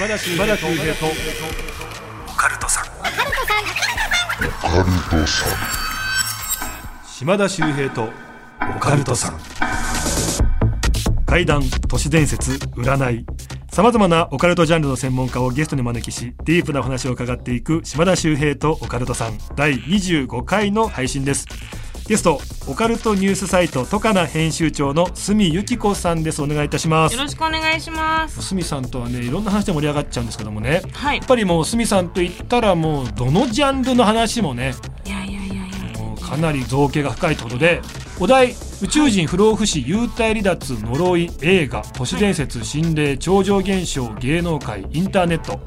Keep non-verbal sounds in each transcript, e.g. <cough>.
島田秀平と。オカルトさん。島田秀平と。オカルトさん。怪談都市伝説占い。さまざまなオカルトジャンルの専門家をゲストに招きしディープな話を伺っていく島田秀平とオカルトさん。第25回の配信ですゲストオカルトニュースサイトトカナ編集長の住由紀子さんですお願いいたしますよろしくお願いします。住さんとはねいろんな話で盛り上がっちゃうんですけどもねはいやっ。ぱりもう住さんと言ったらもうどのジャンルの話もねいやいやいやいや。もうかなり造形が深いってことでお題宇宙人不老不死幽体離脱呪い映画都市伝説心霊超常現象芸能界インターネット、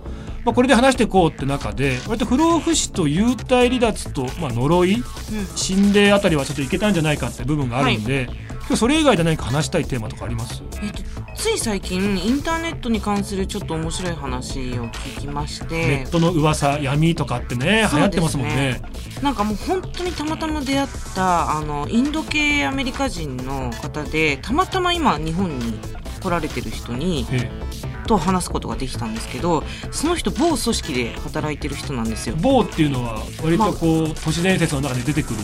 まあ、これで話していこうって中で割と不老不死と幽体離脱と、まあ、呪い心霊あたりはちょっといけたんじゃないかって部分があるんで、今日それ以外で何か話したいテーマとかあります？えっとつい最近インターネットに関するちょっと面白い話を聞きましネてッ、トの噂闇とかってね流行ってますもんね。なんかもう本当にたまたま出会ったあのインド系アメリカ人の方でたまたま今日本に来られてる人にえと話すことができたんですけどその人某組織で働いてる人なんですよえ。某っていうのは割とこう、都市伝説の中で出てくる？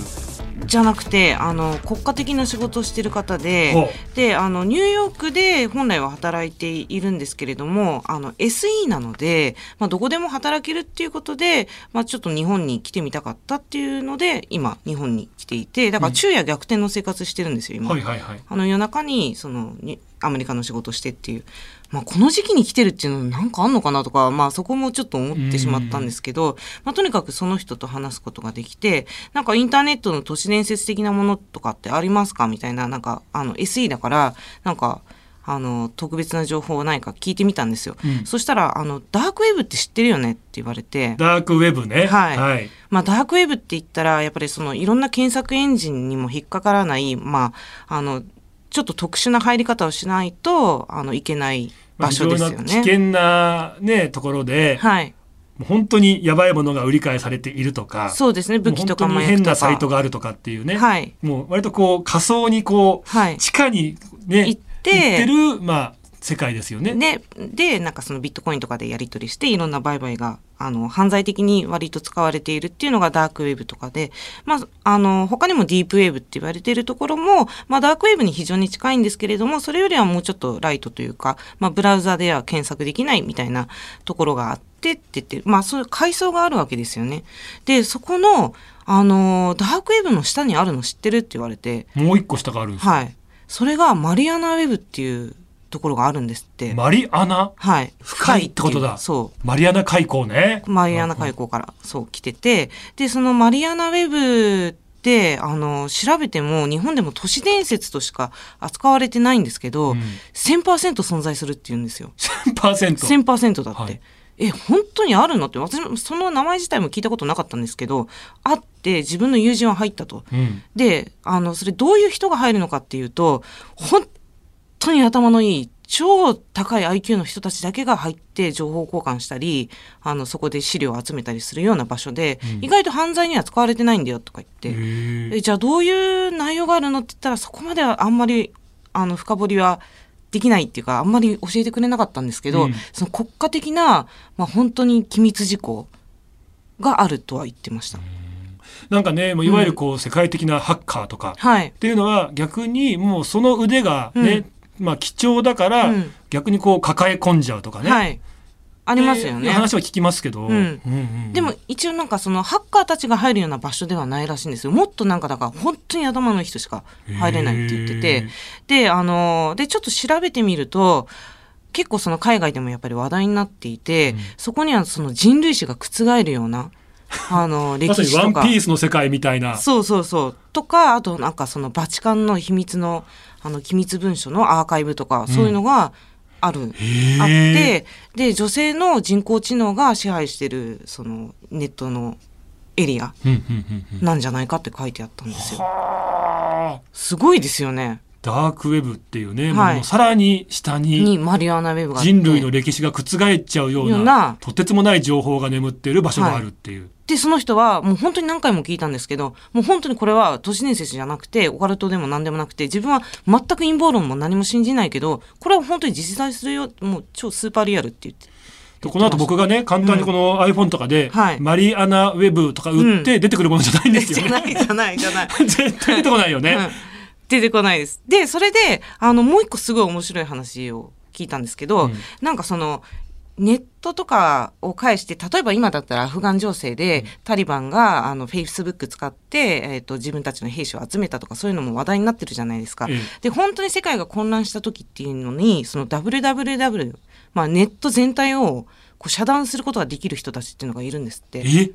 じゃなくてあの国家的な仕事をしてる方でほであのニューヨークで本来は働いているんですけれどもあの SE なので、まあ、どこでも働けるっていうことで、まあ、ちょっと日本に来てみたかったっていうので今日本に来ていてだから昼夜逆転の生活してるんですよ今。はいはいはいあの夜中にそのにアメリカの仕事をしてっていう、まあ、この時期に来てるっていうのなんかあんのかなとか、まあ、そこもちょっと思ってしまったんですけど、まあ、とにかくその人と話すことができてなんかインターネットの都市伝説的なものとかってありますかみたいななんかあの SE だからなんかあの特別な情報はないか聞いてみたんですよ、うん。そしたらあの「ダークウェブって知ってるよね?」って言われて。ダークウェブね。はい。はい、まあ、ダークウェブって言ったら、やっぱりそのいろんな検索エンジンにも引っかからない、まあ、あの、ちょっと特殊な入り方をしないと、あの、いけないまあ場所ですよね。危険なねところで、はい。もう本当にやばいものが売り買いされているとかそうですね。武器とかも変なサイトがあるとかっていうね、はい。もう割とこう仮想にこう、はい地下にね行って行ってるまあ世界ですよね。で、で、なんかそのビットコインとかでやり取りして、いろんな売買が、あの、犯罪的に割と使われているっていうのがダークウェブとかで、まあ、あの、他にもディープウェブって言われているところも、まあ、ダークウェブに非常に近いんですけれども、それよりはもうちょっとライトというか、まあ、ブラウザでは検索できないみたいなところがあってって言って、まあ、そういう階層があるわけですよね。で、そこの、あの、ダークウェブの下にあるの知ってるって言われて、もう一個下があるんですよはい。それがマリアナウェブっていうところがあるんですって。マリアナ？はい。深いってことだいうそマリアナ海溝ね。う。マリアナ海溝から、そう、来てて、で、そのマリアナウェブって、あの、調べても、日本でも都市伝説としか扱われてないんですけど、うん1000%存在するって言うんですよ。1000%。1000%だって。はいえ、本当にあるのって、私もその名前自体も聞いたことなかったんですけど、あって自分の友人は入ったと。うん。で、あの、それどういう人が入るのかっていうと、本当に頭のいい、超高い IQ の人たちだけが入って情報交換したり、あの、そこで資料を集めたりするような場所で、うん。意外と犯罪には使われてないんだよとか言って、えじゃあどういう内容があるのって言ったら、そこまではあんまり、あの、深掘りはできないっていうか、あんまり教えてくれなかったんですけど、うん。その国家的な、まあ本当に機密事項があるとは言ってました。なんかね、もういわゆるこう世界的なハッカーとかはい。っ。ていうのは逆にもうその腕がね、まあ貴重だからうん逆にこう抱え込んじゃうとかね。はい。ありますよね。う話は聞きますけど。んうんうんでも一応なんかそのハッカーたちが入るような場所ではないらしいんですよ。もっとなんかだから本当に頭のいい人しか入れないって言ってて。で、あの、で、ちょっと調べてみると、結構その海外でもやっぱり話題になっていて、うんそこにはその人類史が覆るような、あの、<laughs> ま歴さにワン史とか。ピースの世界みたいな。そうそうそう。とか、あとなんかそのバチカンの秘密の、あの、機密文書のアーカイブとか、そういうのがある。へーあって、で、女性の人工知能が支配してる、その、ネットのエリアうんうんうんうんなんじゃないかって書いてあったんですよ。はあすごいですよね。ダークウェブっていうね、はいもうさらに下ににマリアナウェブが人類の歴史が覆っちゃうようなようなとてつもない情報が眠っている場所があるっていう。で、その人は、もう本当に何回も聞いたんですけど、もう本当にこれは都市伝説じゃなくて、オカルトでも何でもなくて、自分は全く陰謀論も何も信じないけど、これは本当に実在するよ、もう超スーパーリアルって言って。でこの後僕がね簡単にこの iPhone とかで、はいマリアナウェブとか売って出てくるものじゃないんですよね。じゃないじゃないじゃない。<laughs> 絶対出てこないよね。うん出てこないです。で、それで、あの、もう一個すごい面白い話を聞いたんですけど、うんなんかその、ネットとかを介して、例えば今だったらアフガン情勢で、タリバンが、あの、フェイスブック使って、えっ、と、自分たちの兵士を集めたとか、そういうのも話題になってるじゃないですか。ええで、本当に世界が混乱した時っていうのに、その WWW、まあネット全体をこう遮断することができる人たちっていうのがいるんですって。え？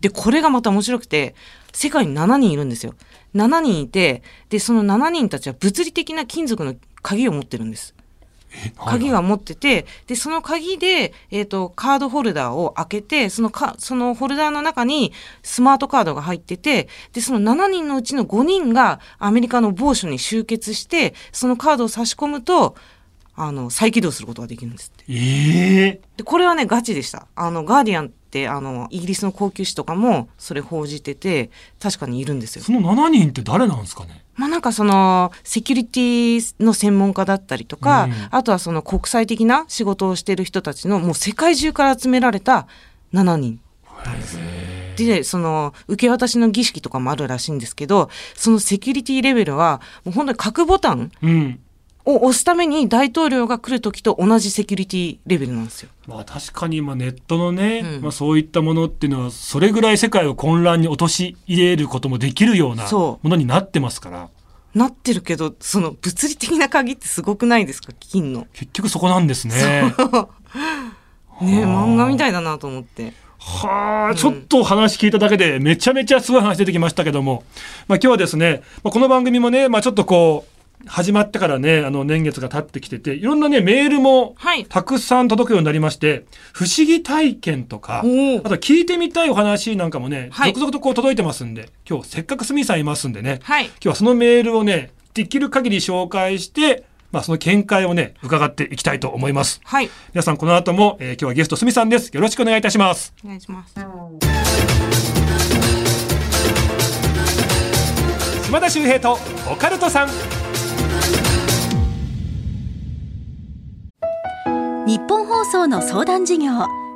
で、これがまた面白くて、世界に7人いるんですよ。7人いて、で、その7人たちは物理的な金属の鍵を持ってるんです。え鍵が持ってて、で、その鍵で、えっ、と、カードホルダーを開けて、そのか、そのホルダーの中にスマートカードが入ってて、で、その7人のうちの5人がアメリカの某所に集結して、そのカードを差し込むと、あの、再起動することができるんですって。ええで、これはね、ガチでした。あの、ガーディアンって、あの、イギリスの高級誌とかも、それ報じてて、確かにいるんですよ。その7人って誰なんですかね？まあなんかその、セキュリティの専門家だったりとか、うんあとはその国際的な仕事をしている人たちの、もう世界中から集められた7人。で、その、受け渡しの儀式とかもあるらしいんですけど、そのセキュリティレベルは、もう本当に核ボタンうん。を押すために大統領が来る時と同じセキュリティレベルなんですよ。まあ確かに今ネットのね、うんまあそういったものっていうのはそれぐらい世界を混乱に陥れることもできるようなそものになってますからなってるけど、その物理的な鍵ってすごくないですか金の。結局そこなんですね。ね漫画みたいだなと思って。はあ、ちょっと話聞いただけでめちゃめちゃすごい話出てきましたけども、まあ今日はですね、まあ、この番組もね、まあちょっとこう、始まってからね、あの年月が経ってきてて、いろんなね、メールもはいたくさん届くようになりまして、不思議体験とか、おあと聞いてみたいお話なんかもね、はい続々とこう届いてますんで、今日せっかくスミさんいますんでね、はい。今日はそのメールをね、できる限り紹介して、まあその見解をね、伺っていきたいと思います。はい。皆さんこの後も、えー今日はゲストスミさんです。よろしくお願いいたします。お願いします。島田秀平とオカルトさん。日本放送の相談事業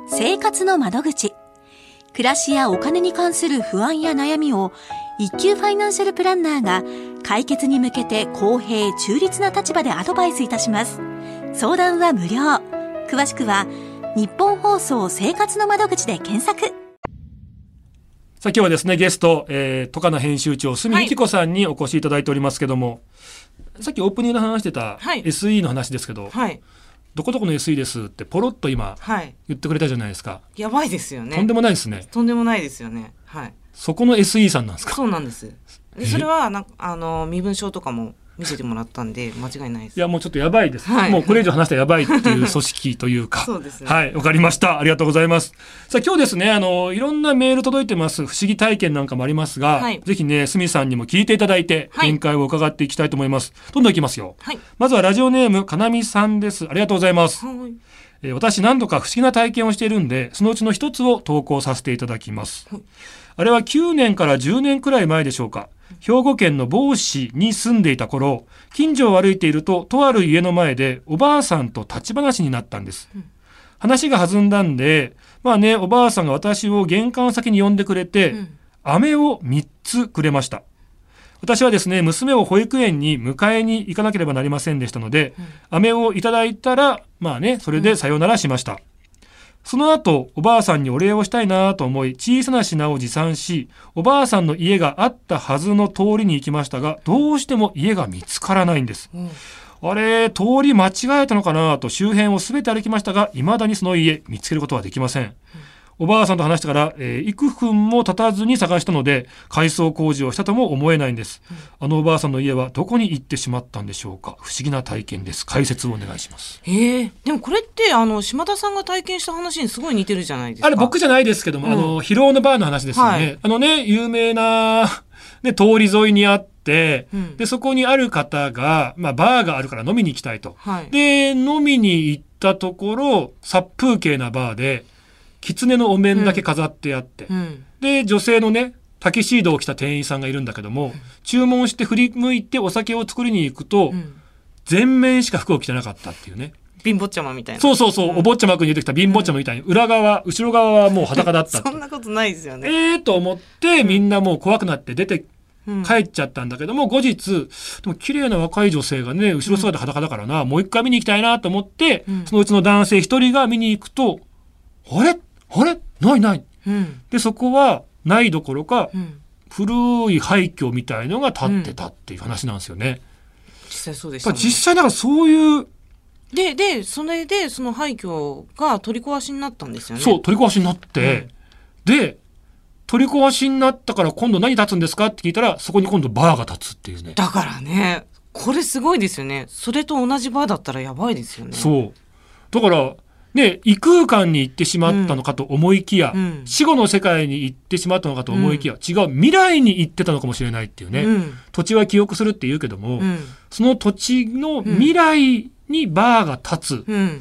生活の窓口。暮らしやお金に関する不安や悩みを一級ファイナンシャルプランナーが解決に向けて公平中立な立場でアドバイスいたします。相談は無料。詳しくは日本放送生活の窓口で検索。さあ今日はですね、ゲスト、えー、トカナ編集長、住井由紀子さんにお越しいただいておりますけども、さっきオープニングで話してたはい SE の話ですけど、はい。どこどこの SE ですってポロッと今はい。言ってくれたじゃないですか。やばいですよね。とんでもないですね。とんでもないですよね。はい。そこの SE さんなんですか？そうなんです。でそれはなんかあの身分証とかも見せてもらったんで間違いないです。いや、もうちょっとやばいです。はいもうこれ以上話したらやばいっていう組織というか。<laughs> そうですねはい、わかりました。ありがとうございます。さあ、今日ですね、あの、いろんなメール届いてます。不思議体験なんかもありますが、はいぜひね、すみさんにも聞いていただいて、はい見解を伺っていきたいと思います。どんどんいきますよ。はい。まずはラジオネーム、かなみさんです。ありがとうございます。はい。えー私何度か不思議な体験をしているんで、そのうちの一つを投稿させていただきます。あれは9年から10年くらい前でしょうか。兵庫県の某市に住んでいた頃、近所を歩いていると、とある家の前でおばあさんと立ち話になったんです。話が弾んだんで、まあね、おばあさんが私を玄関先に呼んでくれて、うん飴を3つくれました。私はですね、娘を保育園に迎えに行かなければなりませんでしたので、飴をいただいたら、まあね、それでさよならしました。その後、おばあさんにお礼をしたいなと思い、小さな品を持参し、おばあさんの家があったはずの通りに行きましたが、どうしても家が見つからないんです。うんあれ、通り間違えたのかなと周辺をすべて歩きましたが、未だにその家、見つけることはできません。おばあさんと話してから、えー幾分も経たずに探したので、改装工事をしたとも思えないんです。あのおばあさんの家はどこに行ってしまったんでしょうか不思議な体験です。解説をお願いします。へえ。でもこれってあの島田さんが体験した話にすごい似てるじゃないですか。あれ僕じゃないですけども、うんあの、疲労のバーの話ですよね。はいあのね、有名な、ね、通り沿いにあって、うんで、そこにある方が、まあ、バーがあるから飲みに行きたいと。はい。で、飲みに行ったところ、殺風景なバーで、狐のお面だけ飾ってあって、うん。で、女性のね、タキシードを着た店員さんがいるんだけども、注文して振り向いてお酒を作りに行くと、うん。全面しか服を着てなかったっていうね。貧乏ちゃまみたいな。そうそうそう、うん。お坊ちゃまくんに出てきた貧乏ちゃまみたいに、裏側、後ろ側はもう裸だった <laughs> そんなことないですよね。ええと思って、みんなもう怖くなって出てうん。帰っちゃったんだけども、後日、でも綺麗な若い女性がね、後ろ姿裸だからな、もう一回見に行きたいなと思って、うん。そのうちの男性一人が見に行くと、あれ？あれ？ないない。うん。で、そこはないどころか、うん。古い廃墟みたいのが建ってたっていう話なんですよね。実際そうでしね実際だからそういう、で、で、それで、その廃墟が取り壊しになったんですよね。そう、取り壊しになって、で、取り壊しになったから今度何建つんですかって聞いたら、そこに今度バーが建つっていうね。だからね、これすごいですよね。それと同じバーだったらやばいですよね。そう。だから、ね、異空間に行ってしまったのかと思いきや、うん死後の世界に行ってしまったのかと思いきや、違う、未来に行ってたのかもしれないっていうね。うん。土地は記憶するって言うけども、うん。その土地の未来にバーが立つうん。っ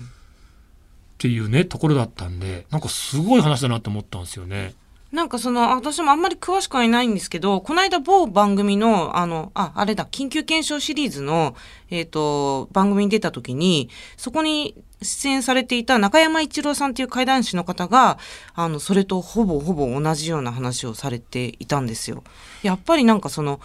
ていうね、ところだったんで、なんかすごい話だなと思ったんですよね。なんかその、私もあんまり詳しくはいないんですけど、この間某番組の、あの、あ、あれだ、緊急検証シリーズの、えっ、と、番組に出た時に、そこに出演されていた中山一郎さんっていう怪談師の方が、あの、それとほぼほぼ同じような話をされていたんですよ。やっぱりなんかその、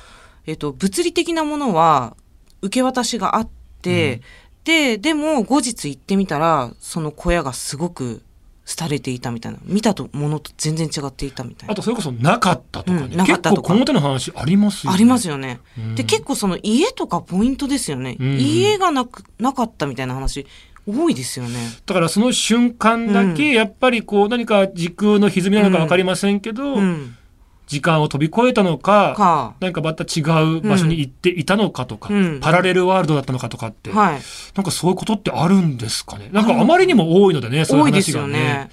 えっ、と、物理的なものは受け渡しがあって、で、でも後日行ってみたら、その小屋がすごく廃れていたみたいな。見たとものと全然違っていたみたいな。あとそれこそなかったとかね。うんなかったとか結構この手の話ありますよね。ありますよね。うんで、結構その家とかポイントですよね。うん家がなく、なかったみたいな話、多いですよね。だからその瞬間だけ、やっぱりこう何か時空の歪みなのか分かりませんけど、うん。時間を飛び越えたのか、か。何かまた違う場所に行っていたのかとか、うんパラレルワールドだったのかとかって、はい。なんかそういうことってあるんですかね。なんかあまりにも多いのでね、そういう話がね。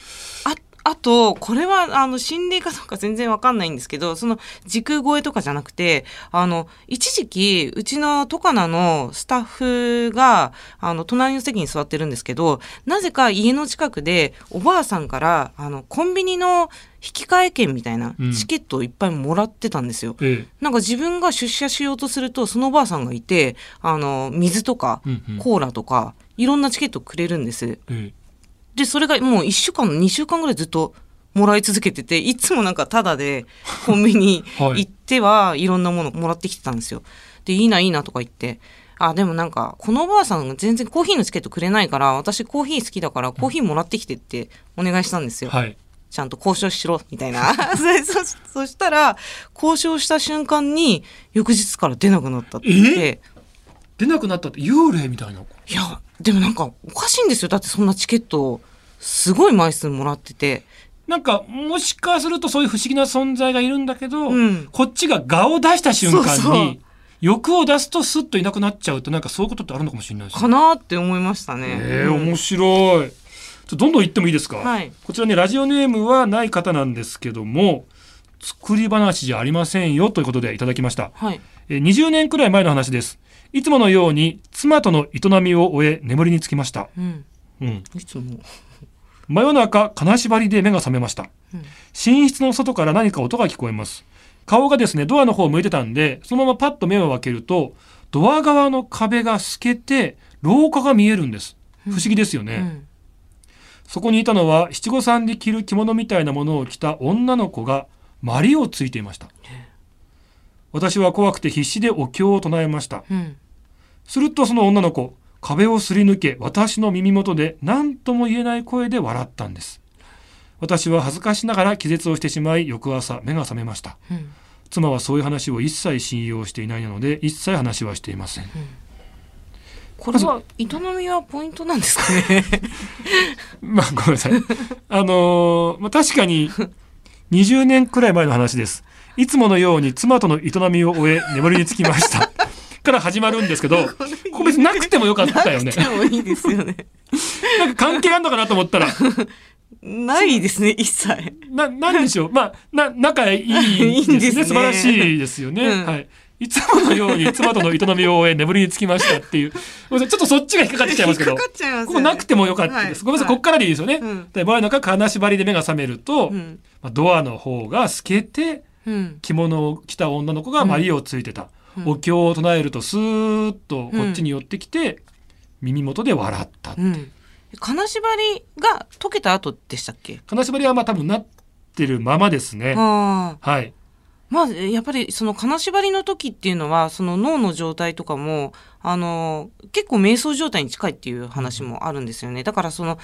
ああと、これは、あの、心霊かどうか全然わかんないんですけど、その、時空超えとかじゃなくて、あの、一時期、うちのトカナのスタッフが、あの、隣の席に座ってるんですけど、なぜか家の近くで、おばあさんから、あの、コンビニの引き換え券みたいなうんチケットをいっぱいもらってたんですよ。えなんか自分が出社しようとすると、そのおばあさんがいて、あの、水とかコーラとか、いろんなチケットくれるんです。えで、それがもう1週間、2週間ぐらいずっともらい続けてて、いつもなんかタダでコンビニ <laughs> はい行ってはいろんなものもらってきてたんですよ。で、いいな、いいなとか言って。あ、でもなんか、このおばあさんが全然コーヒーのチケットくれないから、私コーヒー好きだからコーヒーもらってきてってお願いしたんですよ。えはい。ちゃんと交渉しろ、みたいな。<laughs> そそそしたら、交渉した瞬間に、翌日から出なくなったって言って、出なくなったって幽霊みたいな。いや、でもなんかおかしいんですよ。だってそんなチケットをすごい枚数もらってて。なんか、もしかするとそういう不思議な存在がいるんだけど、うんこっちが顔を出した瞬間に、そうそう欲を出すとスッといなくなっちゃうと、なんかそういうことってあるのかもしれないですかね。なって思いましたね。ええうん面白い。どんどん行ってもいいですか、はいこちらね、ラジオネームはない方なんですけども、作り話じゃありませんよということでいただきました。はい。えー20年くらい前の話です。いつものように妻との営みを終え眠りにつきました。うん。うん。いつも。真夜中、金縛りで目が覚めました。うん寝室の外から何か音が聞こえます。顔がですね、ドアの方を向いてたんで、そのままパッと目を開けると、ドア側の壁が透けて、廊下が見えるんです。不思議ですよね。うん。そこにいたのは七五三で着る着物みたいなものを着た女の子が鞠をついていました。私は怖くて必死でお経を唱えました。うん。するとその女の子、壁をすり抜け私の耳元で何とも言えない声で笑ったんです。私は恥ずかしながら気絶をしてしまい翌朝目が覚めました。うん。妻はそういう話を一切信用していないので一切話はしていません。これは、営みはポイントなんですかね？<laughs> まあごめんなさい。あのーまあ確かに20年くらい前の話です。いつものように妻との営みを終え眠りにつきました。から始まるんですけど、<laughs> ここ別になくてもよかったよね。でもいいですよね。<laughs> なんか関係あんのかなと思ったら、<laughs> ないですね、一切。な、なんでしょう。まあ、な、仲いいですね。いいすね素晴らしいですよね。うんはい。いつものように妻との営みを終え眠りにつきましたっていう。ごめんなさいちょっとそっちが引っかかっちゃいますけど。引っかかっちゃいますここなくてもよかったです。はいごめんなさい、はいこっからでいいですよね。うんで、真夜中金縛りで目が覚めると、うん。まあ、ドアの方が透けて、うん。着物を着た女の子がマリをついてた。うんお経を唱えるとスーッとこっちに寄ってきて、耳元で笑った。うん。金縛りが解けた後でしたっけ？金縛りはまあ多分なってるままですね。はい。まあ、やっぱりその金縛りの時っていうのは、その脳の状態とかも、あの、結構瞑想状態に近いっていう話もあるんですよね。だからその、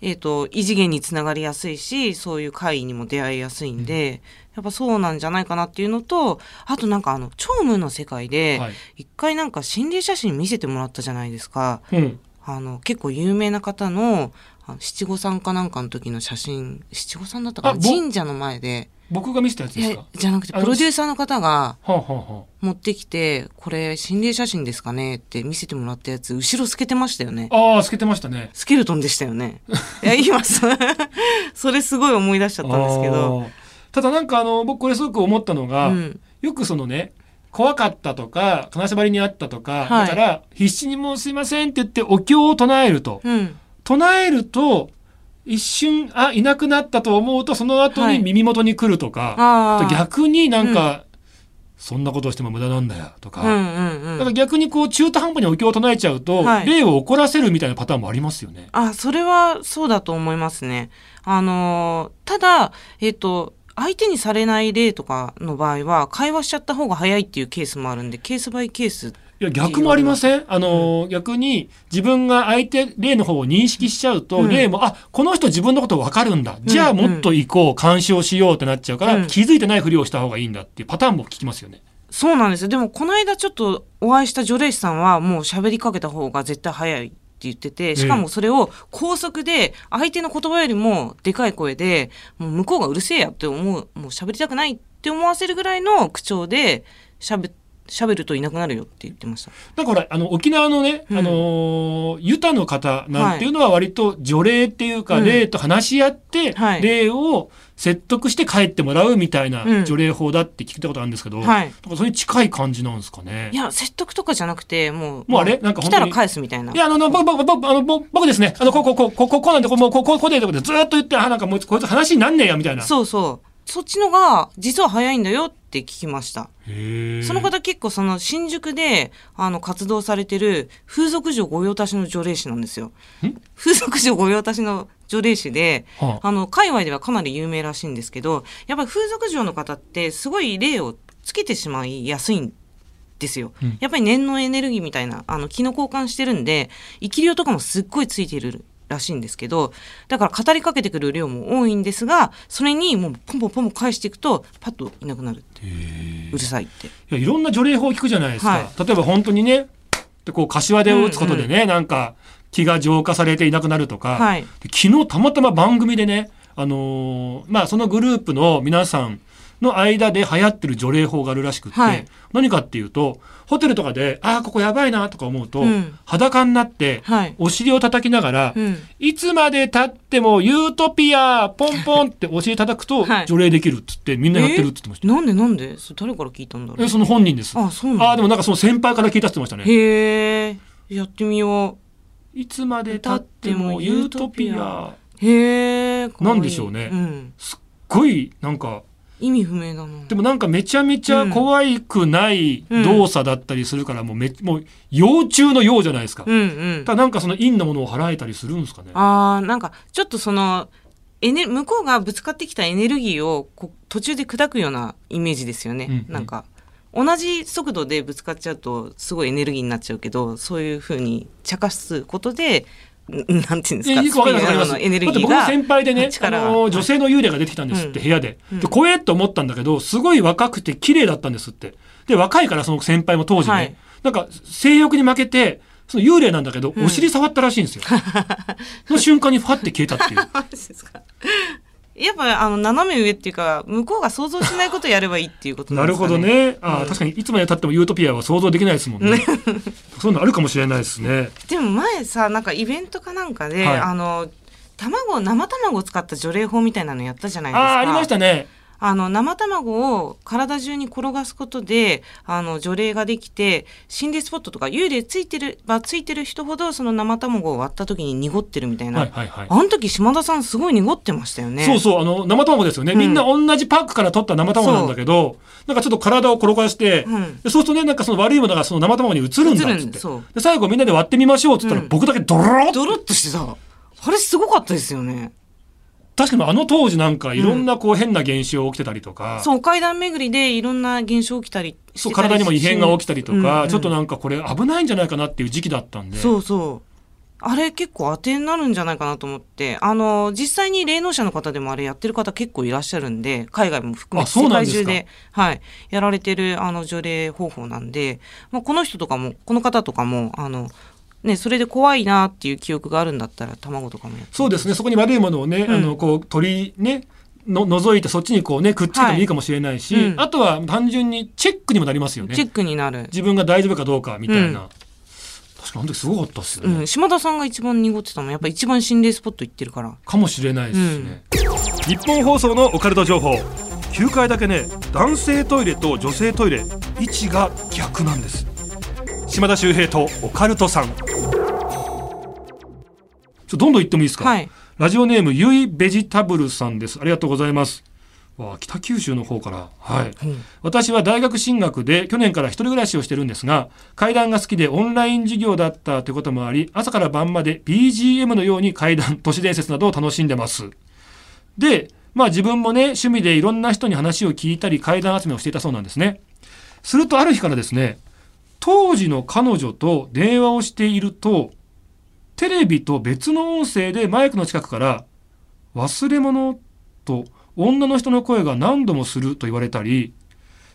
えっ、と、異次元につながりやすいし、そういう会にも出会いやすいんで、やっぱそうなんじゃないかなっていうのと、あとなんかあの、超夢の世界で、はい。一回なんか心霊写真見せてもらったじゃないですか。うん。あの、結構有名な方の、七五三かなんかの時の写真、七五三だったかな？神社の前で、僕が見せたやつですか？じゃなくて、プロデューサーの方がはあ、はあは持ってきて、これ心霊写真ですかね？って見せてもらったやつ、後ろ透けてましたよね。あ、ああ、透けてましたね。スケルトンでしたよね。いや、今そ、<laughs> それすごい思い出しちゃったんですけど。ただなんかあの僕これすごく思ったのが、うん。よくそのね怖かったとか金縛りにあったとか、はいだから必死にもうすいませんって言ってお経を唱えるとうん。唱えると一瞬あいなくなったと思うとその後はいに耳元に来るとか、ああ。逆になんか、そんなことをしても無駄なんだよとか、うんうんうん。だから逆にこう中途半端にお経を唱えちゃうと、はい霊を怒らせるみたいなパターンもありますよね。あ、それはそうだと思いますね。あのーただ、えっ、と、相手にされない例とかの場合は、会話しちゃった方が早いっていうケースもあるんで、ケースバイケース。いや逆もありません。あのー、逆に自分が相手霊の方を認識しちゃうと、うん。霊もあこの人自分のこと分かるんだ。じゃあうんもっと行こう干渉しようってなっちゃうから、うん。気づいてないふりをした方がいいんだっていうパターンも聞きますよね。そうなんですよ。でも、この間ちょっとお会いした除霊師さんは、もう喋りかけた方が絶対早い言ってて、しかもそれを高速で、相手の言葉よりもでかい声で、もう向こうがうるせえやって思う、もう喋りたくないって思わせるぐらいの口調で喋、喋るといなくなるよって言ってました。だからあの沖縄のね、うん。あのーユタの方なんていうのは割と除霊っていうか、うん。霊と話し合って、はい。霊を説得して帰ってもらうみたいなうん除霊法だって聞いたことあるんですけど、はい。だからそれに近い感じなんですかね？い。や、説得とかじゃなくて、もう、もうあれ？なんか来たら返すみたいな。いや、あの、僕、僕、僕、あの、僕僕ですね。あの、こう、こう、こう、こう、こうこうなんで、こう、こう、こう、こうで、ずーっと言って、あ、なんかもう、こいつ話になんねえや、みたいな。そうそう。そっちのが、実は早いんだよって聞きました。その方結構その新宿であの活動されてる風俗嬢御用達の除霊師なんですよん？風俗嬢御用達の除霊師で、はああの、界隈ではかなり有名らしいんですけど、やっぱり風俗嬢の方ってすごい霊をつけてしまいやすいんですよ。うんやっぱり念のエネルギーみたいな、あの、気の交換してるんで、生き量とかもすっごいついてるらしいんですけど、だから語りかけてくる量も多いんですが、それにもうポンポンポン返していくと、パッといなくなるっていう。うるさいって。いや、いろんな除霊法聞くじゃないですか。はい例えば本当にね、でこう、柏手を打つことでね、なんか、気が浄化されていなくなるとか、はい。で昨日たまたま番組でね、あのーまあ、そのグループの皆さんの間で流行ってる除霊法があるらしくって、はい何かっていうと、ホテルとかで、ああ、ここやばいなとか思うと、うん裸になって、はい。お尻を叩きながら、うん。いつまで経ってもユートピアポンポンってお尻叩くと <laughs> はい除霊できるっつってみんなやってるって言ってました。なんでなんで？それ誰から聞いたんだろう？えその本人です。ああ、そうなんだ。あーでもなんかその先輩から聞いたって言ってましたね。へえ。やってみよいつまで経ってもユートピア。う。へえ。なんでしょうねうん。すっごいなんか意味不明だな。でもなんかめちゃめちゃ怖くないうん動作だったりするからもうめもう幼虫のようじゃないですか。うんうん。ただなんかその陰のものを払えたりするんですかね。あーなんかちょっとそのエネ向こうがぶつかってきたエネルギーをこう途中で砕くようなイメージですよね、うんうんなんか同じ速度でぶつかっちゃうとすごいエネルギーになっちゃうけどそういうふうに茶化すことでんなんていうんですかいやよくわかかりますスピリチュアルのエネルギーだって僕のが先輩でね、あの女性の幽霊が出てきたんですって、うん。部屋で。うん。で、怖えと思ったんだけど、すごい若くて綺麗だったんですって。で、若いからその先輩も当時ね、はい。なんか性欲に負けて、その幽霊なんだけど、うん。お尻触ったらしいんですよ。<laughs> その瞬間にファって消えたっていう。<laughs> やっぱあの斜め上っていうか向こうが想像しないことやればいいっていうことなですかねなんるほどね。ああ、うん確かにいつまで経ってもユートピアは想像できないですもんね。<laughs> そういうのあるかもしれないですね。でも前さなんかイベントかなんかで、はいあの卵生卵を使った除霊法みたいなのやったじゃないですかああ、ありましたね。あの生卵を体中に転がすことであの除霊ができて心霊スポットとか幽霊ついてるばついてる人ほどその生卵を割った時に濁ってるみたいな、はいはいはいあの時島田さんすごい濁ってましたよね。そうそう、あの、生卵ですよね。うんみんな同じパックから取った生卵なんだけど、なんかちょっと体を転がして、うんでそうするとね、なんかその悪いものがその生卵に移るんだっつって。で、最後みんなで割ってみましょうっつったら、うん僕だけドロロッドロッとしてた。あれすごかったですよね。確かにあの当時なんかいろんなこう変な現象起きてたりとか、そう階段巡りでいろんな現象起きたりそう体にも異変が起きたりとか、うんうん。ちょっとなんかこれ危ないんじゃないかなっていう時期だったんで。そうそう。あれ結構当てになるんじゃないかなと思って、あの、実際に霊能者の方でもあれやってる方結構いらっしゃるんで、海外も含めあて世界中で、はい、やられてるあの除霊方法なんで、まあ、この人とかも、この方とかも、あの、ね、それで怖いなっていう記憶があるんだったら、卵とかもやってそうですね、そこに悪いものをね、うんあの、こう、取り、ね、の、覗いてそっちにこうね、くっつけてもいいかもしれないし、はいうんあとは単純にチェックにもなりますよね。チェックになる。自分が大丈夫かどうかみたいな。うん確かにあの時すごかったっすよね。うん、島田さんが一番濁ってたのやっぱ一番心霊スポット行ってるから。かもしれないですしね。日本放送のオカルト情報。9階だけね、男性トイレと女性トイレ、位置が逆なんです。島田秀平とオカルトさん。どんどん行ってもいいですか、はい。ラジオネームゆいベジタブルさんです。ありがとうございます。わあ北九州の方から。はい。うん私は大学進学で去年から一人暮らしをしてるんですが、階段が好きでオンライン授業だったということもあり、朝から晩まで BGM のように階段、都市伝説などを楽しんでます。で、まあ自分もね、趣味でいろんな人に話を聞いたり階段集めをしていたそうなんですね。するとある日からですね、当時の彼女と電話をしていると、テレビと別の音声でマイクの近くから、忘れ物と女の人の声が何度もすると言われたり、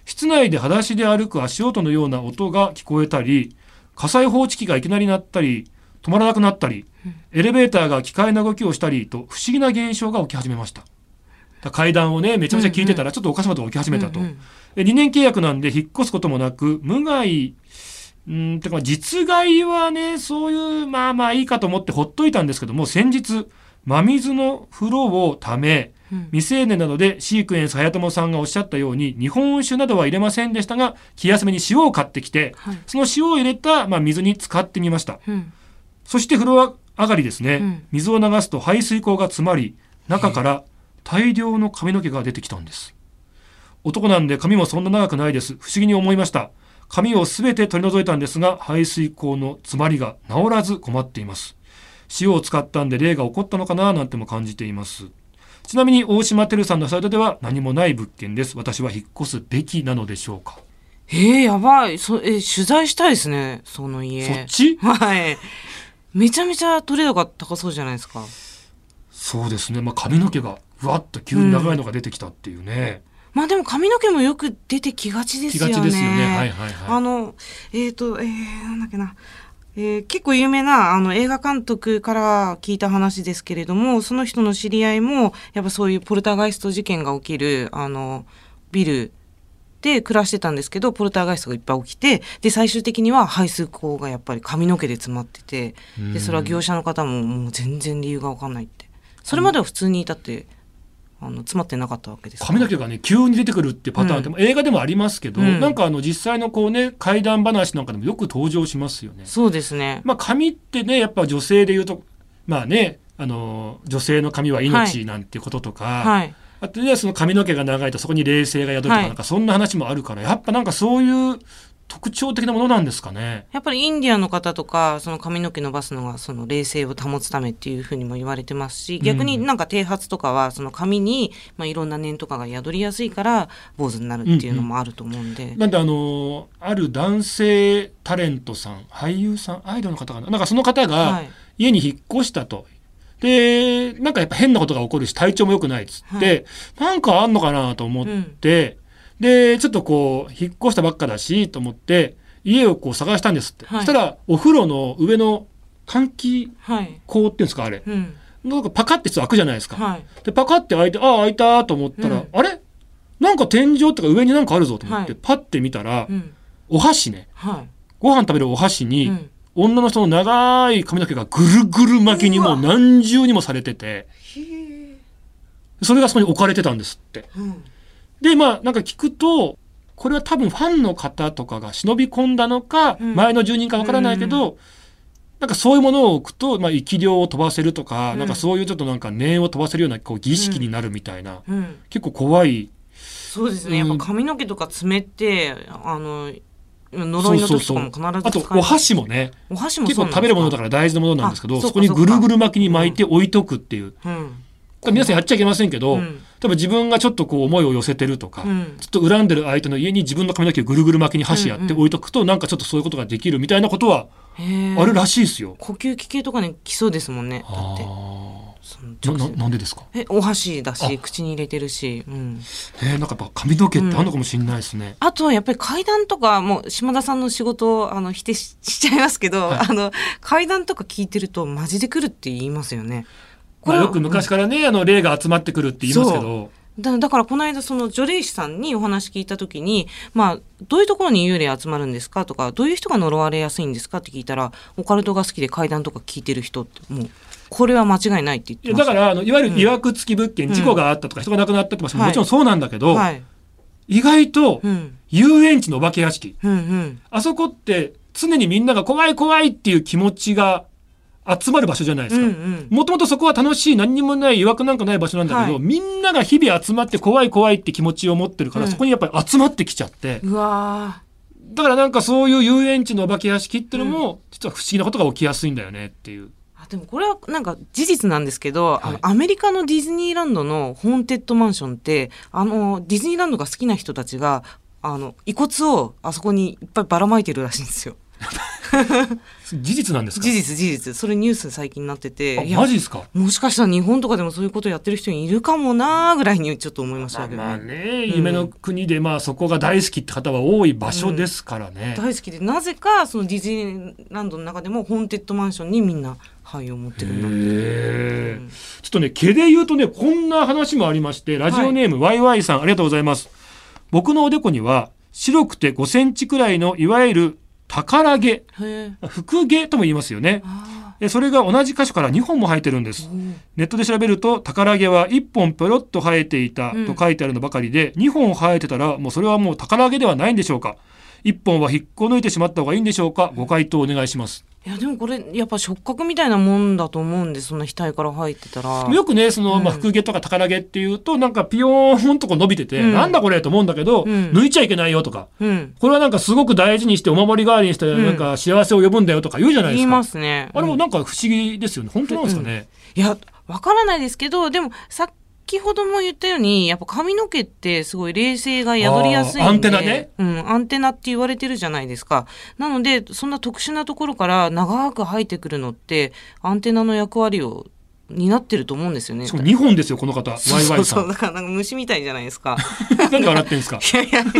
室内で裸足で歩く足音のような音が聞こえたり、火災報知器がいきなり鳴ったり、止まらなくなったり、エレベーターが機械な動きをしたりと不思議な現象が起き始めました。階段をね、めちゃめちゃ聞いてたらちょっとおかしなことが起き始めたと。うんうんで2年契約なんで引っ越すこともなく、無害、うん、てか実害はね、そういう、まあまあいいかと思ってほっといたんですけども、先日、真水の風呂をため、うん。未成年なのでシークエンス早友さんがおっしゃったように日本酒などは入れませんでしたが気休めに塩を買ってきてはい。その塩を入れた、まあ、水に使ってみました。うん。そして風呂上がりですね、うん。水を流すと排水口が詰まり中から大量の髪の毛が出てきたんです。男なんで髪もそんな長くないです。不思議に思いました髪をすべて取り除いたんですが排水口の詰まりが治らず困っています塩を使ったんで霊が起こったのかななんても感じていますちなみに大島てるさんのサイトでは何もない物件です私は引っ越すべきなのでしょうかえー、やばい。そ、えー取材したいですね。その家。そっち？はい。めちゃめちゃ取れ高高そうじゃないですか。そうですねまあ髪の毛がふわっと急に長いのが出てきたっていうね、まあでも髪の毛もよく出てきがちですよね。気がちですよねはいはいはいあの、えっ、と、えー、なんだっけな。えー結構有名なあの映画監督から聞いた話ですけれども、その人の知り合いも、やっぱそういうポルターガイスト事件が起きる、あの、ビルで暮らしてたんですけど、ポルターガイストがいっぱい起きて、で、最終的には排水口がやっぱり髪の毛で詰まってて、で、それは業者の方ももう全然理由がわかんないって。それまでは普通にいたって、あの、詰まってなかったわけですから髪の毛がね急に出てくるってパターンって、映画でもありますけど、うんなんかあの実際のこうね怪談話なんかでもよく登場しますよね。そうですね。まあ髪ってねやっぱ女性で言うとまあねあの女性の髪は命なんてこととか、はい。あとねその髪の毛が長いとそこに霊性が宿るとか、はいなんかそんな話もあるからやっぱなんかそういう特徴的なものなんですかね？やっぱりインディアンの方とか、その髪の毛伸ばすのが、その冷静を保つためっていうふうにも言われてますし、逆になんか剃髪とかは、その髪に、まあ、いろんな念とかが宿りやすいから、坊主になるっていうのもあると思うんで。なんであのある男性タレントさん俳優さんアイドルの方かな？なんかその方が、はい。家に引っ越したと。で、なんかやっぱ変なことが起こるし、体調も良くないっつって、なんかあんのかなと思って、で、ちょっとこう、引っ越したばっかだし、と思って、家をこう探したんですって。はいそしたら、お風呂の上の換気はい。口っていうんですか、あれ。うん。なんかパカって開くじゃないですか。はい。で、パカって開いて、ああ、開いたと思ったら、うんあれ？なんか天井とか上になんかあるぞと思って、はいパッて見たら、うん。お箸ね。はい。ご飯食べるお箸に、うん女の人の長い髪の毛がぐるぐる巻きにもう何重にもされてて、それがそこに置かれてたんですって。うん。でまあなんか聞くとこれは多分ファンの方とかが忍び込んだのか、うん。前の住人かわからないけど、なんかそういうものを置くと、まあ、生き量を飛ばせるとか、うん。なんかそういうちょっとなんか念を飛ばせるようなこう儀式になるみたいな、うん、結構怖い。そうですね、うん。やっぱ髪の毛とか爪ってあの呪いの時とかも必ずあとお箸もねお箸も結構食べるものだから大事なものなんですけどあそこにぐるぐる巻きに巻いて置いとくっていう、皆さんやっちゃいけませんけど、うん多分自分がちょっとこう思いを寄せてるとか、うん。ちょっと恨んでる相手の家に自分の髪の毛をぐるぐる巻きに箸やって置いとくと、なんかちょっとそういうことができるみたいなことはあるらしいですよ。呼吸器系とかに来そうですもんね。だってなななんでですか？えお箸だしあ。口に入れてるし、うん、えー、なんかやっぱ髪の毛ってあるのかもしれないですね。あとはやっぱり階段とかもう島田さんの仕事をあの否定ししちゃいますけど、はい。あの階段とか聞いてるとマジで来るって言いますよね。まあ、よく昔からね、あの霊が集まってくるって言いますけど、だだからこの間その除霊師さんにお話聞いた時に、まあ、どういうところに幽霊集まるんですかとかどういう人が呪われやすいんですかって聞いたらオカルトが好きで階段とか聞いてる人ってもうこれは間違いないって言っいてましだからあのいわゆる曰く付き物件、うん。事故があったとか人が亡くなったってもはい。もちろんそうなんだけど、はい。意外とうん。遊園地のお化け屋敷。うんうん。あそこって常にみんなが怖い怖いっていう気持ちが集まる場所じゃないでうんうすか。んもともとそこは楽しい何にもない曰くなんかない場所なんだけど、はいみんなが日々集まって怖い怖いって気持ちを持ってるから、うんそこにやっぱり集まってきちゃって、うわだからなんかそういう遊園地のお化け屋敷っていうのも、実は不思議なことが起きやすいんだよねっていう。ーあでもこれはなんか事実なんですけど、あはいのアメリカのディズニーランドのホーンテッドマンションってあのディズニーランドが好きな人たちがあの遺骨をあそこにいっぱいばらまいてるらしいんですよ。<laughs> 事実なんですか？事実事実。それニュース最近になっててマジですか？もしかしたら日本とかでもそういうことやってる人いるかもなーぐらいにちょっと思いましたけどね。まあね、夢の国でまあそこが大好きって方は多い場所ですから。ね。大好きでなぜかそのディズニーランドの中でもホーンテッドマンションにみんな灰を持ってるんだってへえ。ちょっとね毛で言うとねこんな話もありましてラジオネーム、ワイワイさんありがとうございます。僕のおでこには白くて5センチくらいのいわゆる宝毛。福毛とも言いますよね。それが同じ箇所から2本も生えてるんです。ーうん。ネットで調べると宝毛は1本ペロッと生えていたうん。と書いてあるのばかりで、2本生えてたらもうそれはもう宝毛ではないんでしょうか1本は引っこ抜いてしまった方がいいんでしょうか？ご回答お願いします。いやでもこれやっぱ触覚みたいなもんだと思うんでそんな額から入ってたら。よくねその、うん。まあ、福毛とか宝毛っていうとなんかピヨーンとこう伸びてて、うん。なんだこれと思うんだけど、うん。抜いちゃいけないよとか。うん。これはなんかすごく大事にしてお守り代わりにしてん。なんか幸せを呼ぶんだよとか言うじゃないで言いすか、ますね。あれもうんなん。か不思議ですよね。本当なんですかね、いやわからないですけどでも先ほども言ったようにやっぱ髪の毛ってすごい冷静が宿りやすいんでアンテナね。うん、アンテナって言われてるじゃないですか。なのでそんな特殊なところから長く生えてくるのってアンテナの役割を担ってると思うんですよね。しかも2本ですよこの方。ワそうイワイさそうんだからなんか虫みたいじゃないですか。<laughs> なんで笑ってんですか？<laughs> いやいやいや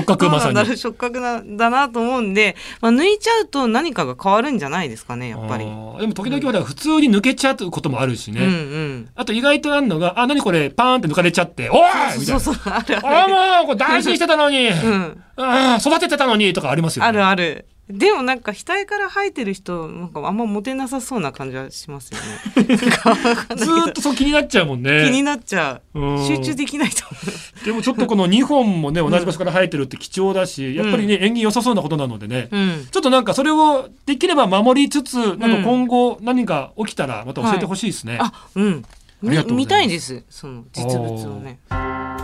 触覚まさに触覚なだなと思うんで、まあ、抜いちゃうと何かが変わるんじゃないですかねやっぱり。でも時々ほら普通に抜けちゃうこともあるしね、うんうん。あと意外とあるのが「あ何これパーンって抜かれちゃっておい!」みたいなそうそうある「あある。もうこれ大事にしてたのに、<laughs> うん、あー育ててたのに」とかありますよね。あるある。でもなんか額から生えてる人なんかあんまモテなさそうな感じはしますよね。<laughs> ずーっとそう気になっちゃうもんね。気になっちゃう。うん集中できないと思う。でもちょっとこの2本もね同じ場所から生えてるって貴重だし、やっぱりね縁起良さそうなことなのでね、うん。ちょっとなんかそれをできれば守りつつなんか今後何か起きたらまた教えてほしいですね。あ、うん。ありがとうございますみ見たいです。その実物をね。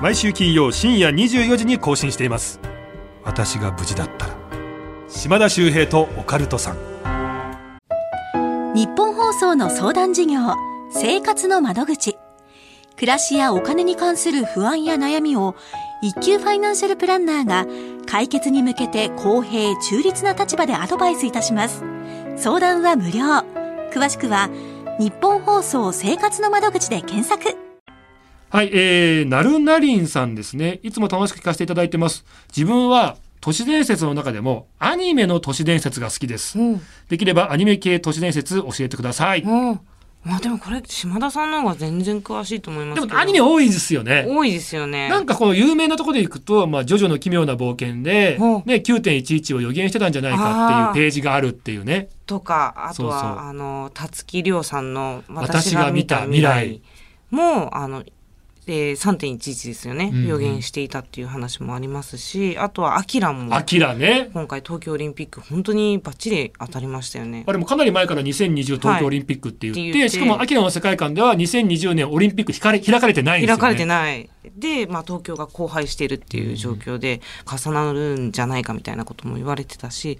毎週金曜深夜24時に更新しています私が無事だったら島田秀平とオカルトさん。日本放送の相談事業生活の窓口。暮らしやお金に関する不安や悩みを一級ファイナンシャルプランナーが解決に向けて公平中立な立場でアドバイスいたします。相談は無料。詳しくは日本放送生活の窓口で検索。はい、えー、なるなりんさんですね。いつも楽しく聞かせていただいてます。自分は都市伝説の中でもアニメの都市伝説が好きです。うん。できればアニメ系都市伝説教えてください。でうん。まあでもこれ島田さんの方が全然詳しいと思いますけど。もアニメ多いですよね。多いですよね。なんかこの有名なところで行くと、まあ、ジョジョの奇妙な冒険で、ね、9.11を予言してたんじゃないかっていうページがあるっていうね。とかあとはそうそうあの辰木亮さんの「私が見た未来もあのえー、3.11ですよね、うんうん。予言していたっていう話もありますしあとはアキラも。アキラね。今回東京オリンピック本当にバッチリ当たりましたよね。あれもかなり前から2020東京オリンピックって言って,、はいって。しかもアキラの世界観では2020年オリンピック開かれ開かれてないんですよね。開かれてない。で、まあ、東京が荒廃しているっていう状況で重なるんじゃないかみたいなことも言われてたし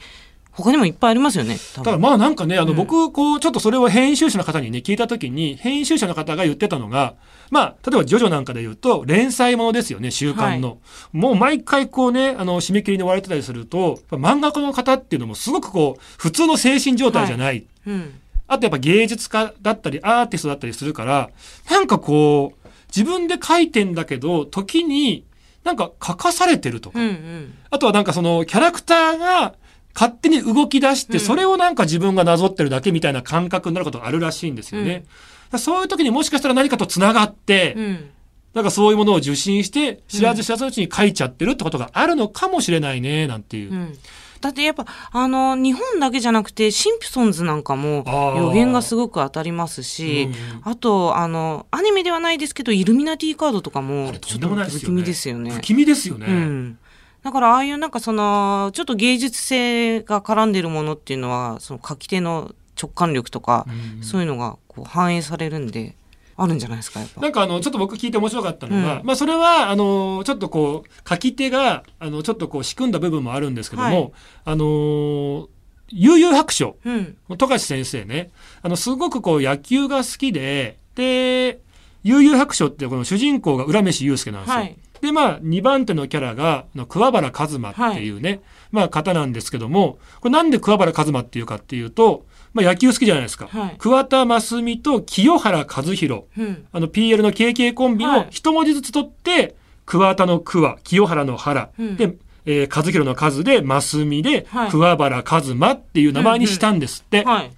他にもいっぱいありますよねただまあなんかね、あのうん僕、こう、ちょっとそれを編集者の方にね、聞いたときに、編集者の方が言ってたのが、まあ、例えばジョジョなんかで言うと、連載ものですよね、週刊の。もう毎回こうね、あの、締め切りに追われてたりすると、漫画家の方っていうのもすごくこう、普通の精神状態じゃない。うんあとやっぱ芸術家だったり、アーティストだったりするから、なんかこう、自分で書いてんだけど、時に、なんか書かされてるとか。うんうんあとはなんかそのキャラクターが勝手に動き出して、うんそれをなんか自分がなぞってるだけみたいな感覚になることがあるらしいんですよね。うんそういう時にもしかしたら何かと繋がって、うんなんかそういうものを受信して、知らず知らずのうちに書いちゃってるってことがあるのかもしれないね、なんていう。うんだってやっぱあの日本だけじゃなくてシンプソンズなんかも予言がすごく当たりますしうんあとあのアニメではないですけどイルミナティカードとかあもちょっと。不気味ですよね不。気味ですよね。うんだからああいうなんかそのちょっと芸術性が絡んでるものっていうのはその書き手の直感力とか、うん。そういうのがこう反映されるんであるんじゃないですかやっぱ。なんかあの、ちょっと僕聞いて面白かったのが、うん。まあそれは、あの、ちょっとこう、書き手が、あの、ちょっとこう仕組んだ部分もあるんですけども、はい。あの、悠々白書、うん。富樫先生ね、あの、すごくこう野球が好きで、で、悠々白書ってこの主人公が浦飯祐介なんですよ。はいで、まあ、2番手のキャラが、桑原一馬っていうね、まあ、方なんですけども、これなんで桑原一馬っていうかっていうと、まあ、野球好きじゃないですか。はい。桑田真澄と清原和弘。うん。あの PL の KK コンビをはい。一文字ずつ取って、桑田の桑、清原の原、うん。で、えー和弘の和で、真澄で、はい。桑原一馬っていう名前にしたんですって。はい。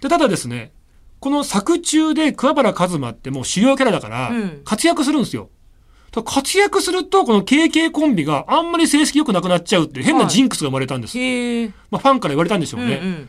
で、ただですね、この作中で桑原一馬ってもう主要キャラだからうん、活躍するんですよ。活躍すると、この KK コンビがあんまり成績良くなくなっちゃうっていう変なジンクスが生まれたんです。へえ。まあ、ファンから言われたんでしょうね。うんうん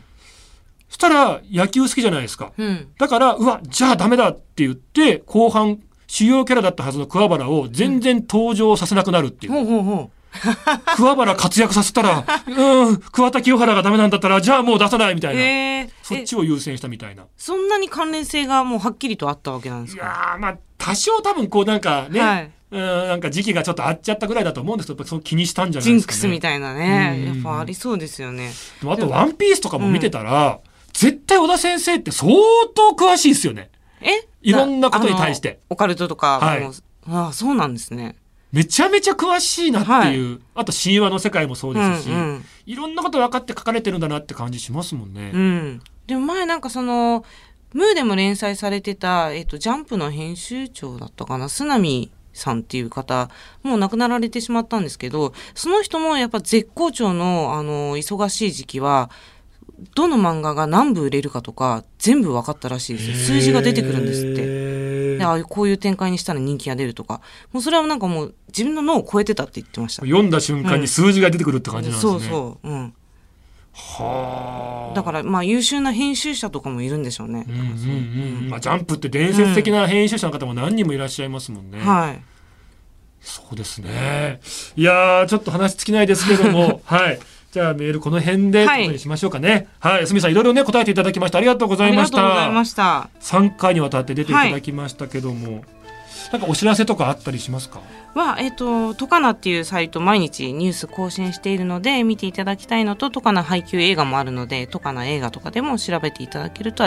そしたら、野球好きじゃないですか。うんだから、うわ、じゃあダメだって言って、後半、主要キャラだったはずの桑原を全然登場させなくなるっていう。ほうほうほ <laughs> 桑原活躍させたら、うん、桑田清原がダメなんだったら、じゃあもう出さないみたう。いな。そっえちを優先したみたいな。そんなに関連性がもうはっきりとあったわけなんですか？いやー、まあ、多少多分こうなんかね、はいうん、なんか時期がちょっと合っちゃったぐらいだと思うんですけど、やっぱその気にしたんじゃないジンですか、ね。クスみたいなね。うんやっぱありそうですよね。でもあと、ワンピースとかも見てたら、絶対小田先生って相当詳しいですよね。え？いろんなことに対してオカルトとかも、はいああ、そうなんですね。めちゃめちゃ詳しいなっていう、あと神話の世界もそうですし、うんうんいろんなこと分かって書かれてるんだなって感じしますもんね。うん。でも前なんかその、ムーでも連載されてた、えっと、ジャンプの編集長だったかな、須波さんっていう方、もう亡くなられてしまったんですけど、その人もやっぱ絶好調の、あの、忙しい時期は、どの漫画が何部売れるかとか、全部分かったらしいですよ。数字が出てくるんですって。でああこういう展開にしたら人気が出るとか、もうそれはなんかもう自分の脳を超えてたって言ってました。読んだ瞬間に数字が出てくるって感じなんですね。そうそう。うん。はあ。だからまあ優秀な編集者とかもいるんでしょうね。うんうんうん。まあ、ジャンプって伝説的な編集者の方も何人もいらっしゃいますもんね。はい。そうですね。いやー、ちょっと話尽きないですけども、<laughs> はい。じゃあメールこの辺で、はいここにしましょうかね。はい。すみさん、いろいろね、答えていただきましてありがとうござありがいました。とうございました。3回にわたって出ていただきましたけども、なんかお知らせとかあったりしますか？は、えっ、と、トカナっていうサイト毎日ニュース更新しているので見ていただきたいのと、トカナ配給映画もあるので、トカナ映画とかでも調べていただけると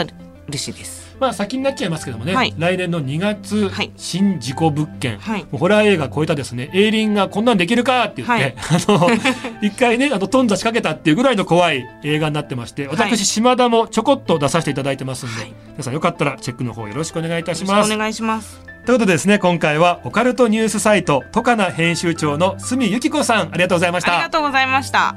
嬉しいです。まあ先になっちゃいますけどもね、はい。来年の2月、はい。新事故物件、はい。ホラー映画超えたですね、エイリンがこんなんできるかって言って、はい。あの、<laughs> 一回ね、あの、頓挫しかけたっていうぐらいの怖い映画になってまして、私、はい。島田もちょこっと出させていただいてますんで、はい。皆さんよかったらチェックの方よろしくお願いいたしよろます。しくお願いします。ということでですね、今回はオカルトニュースサイト、トカナ編集長の角由紀子さん、ありがとうございましたありが。とうございました。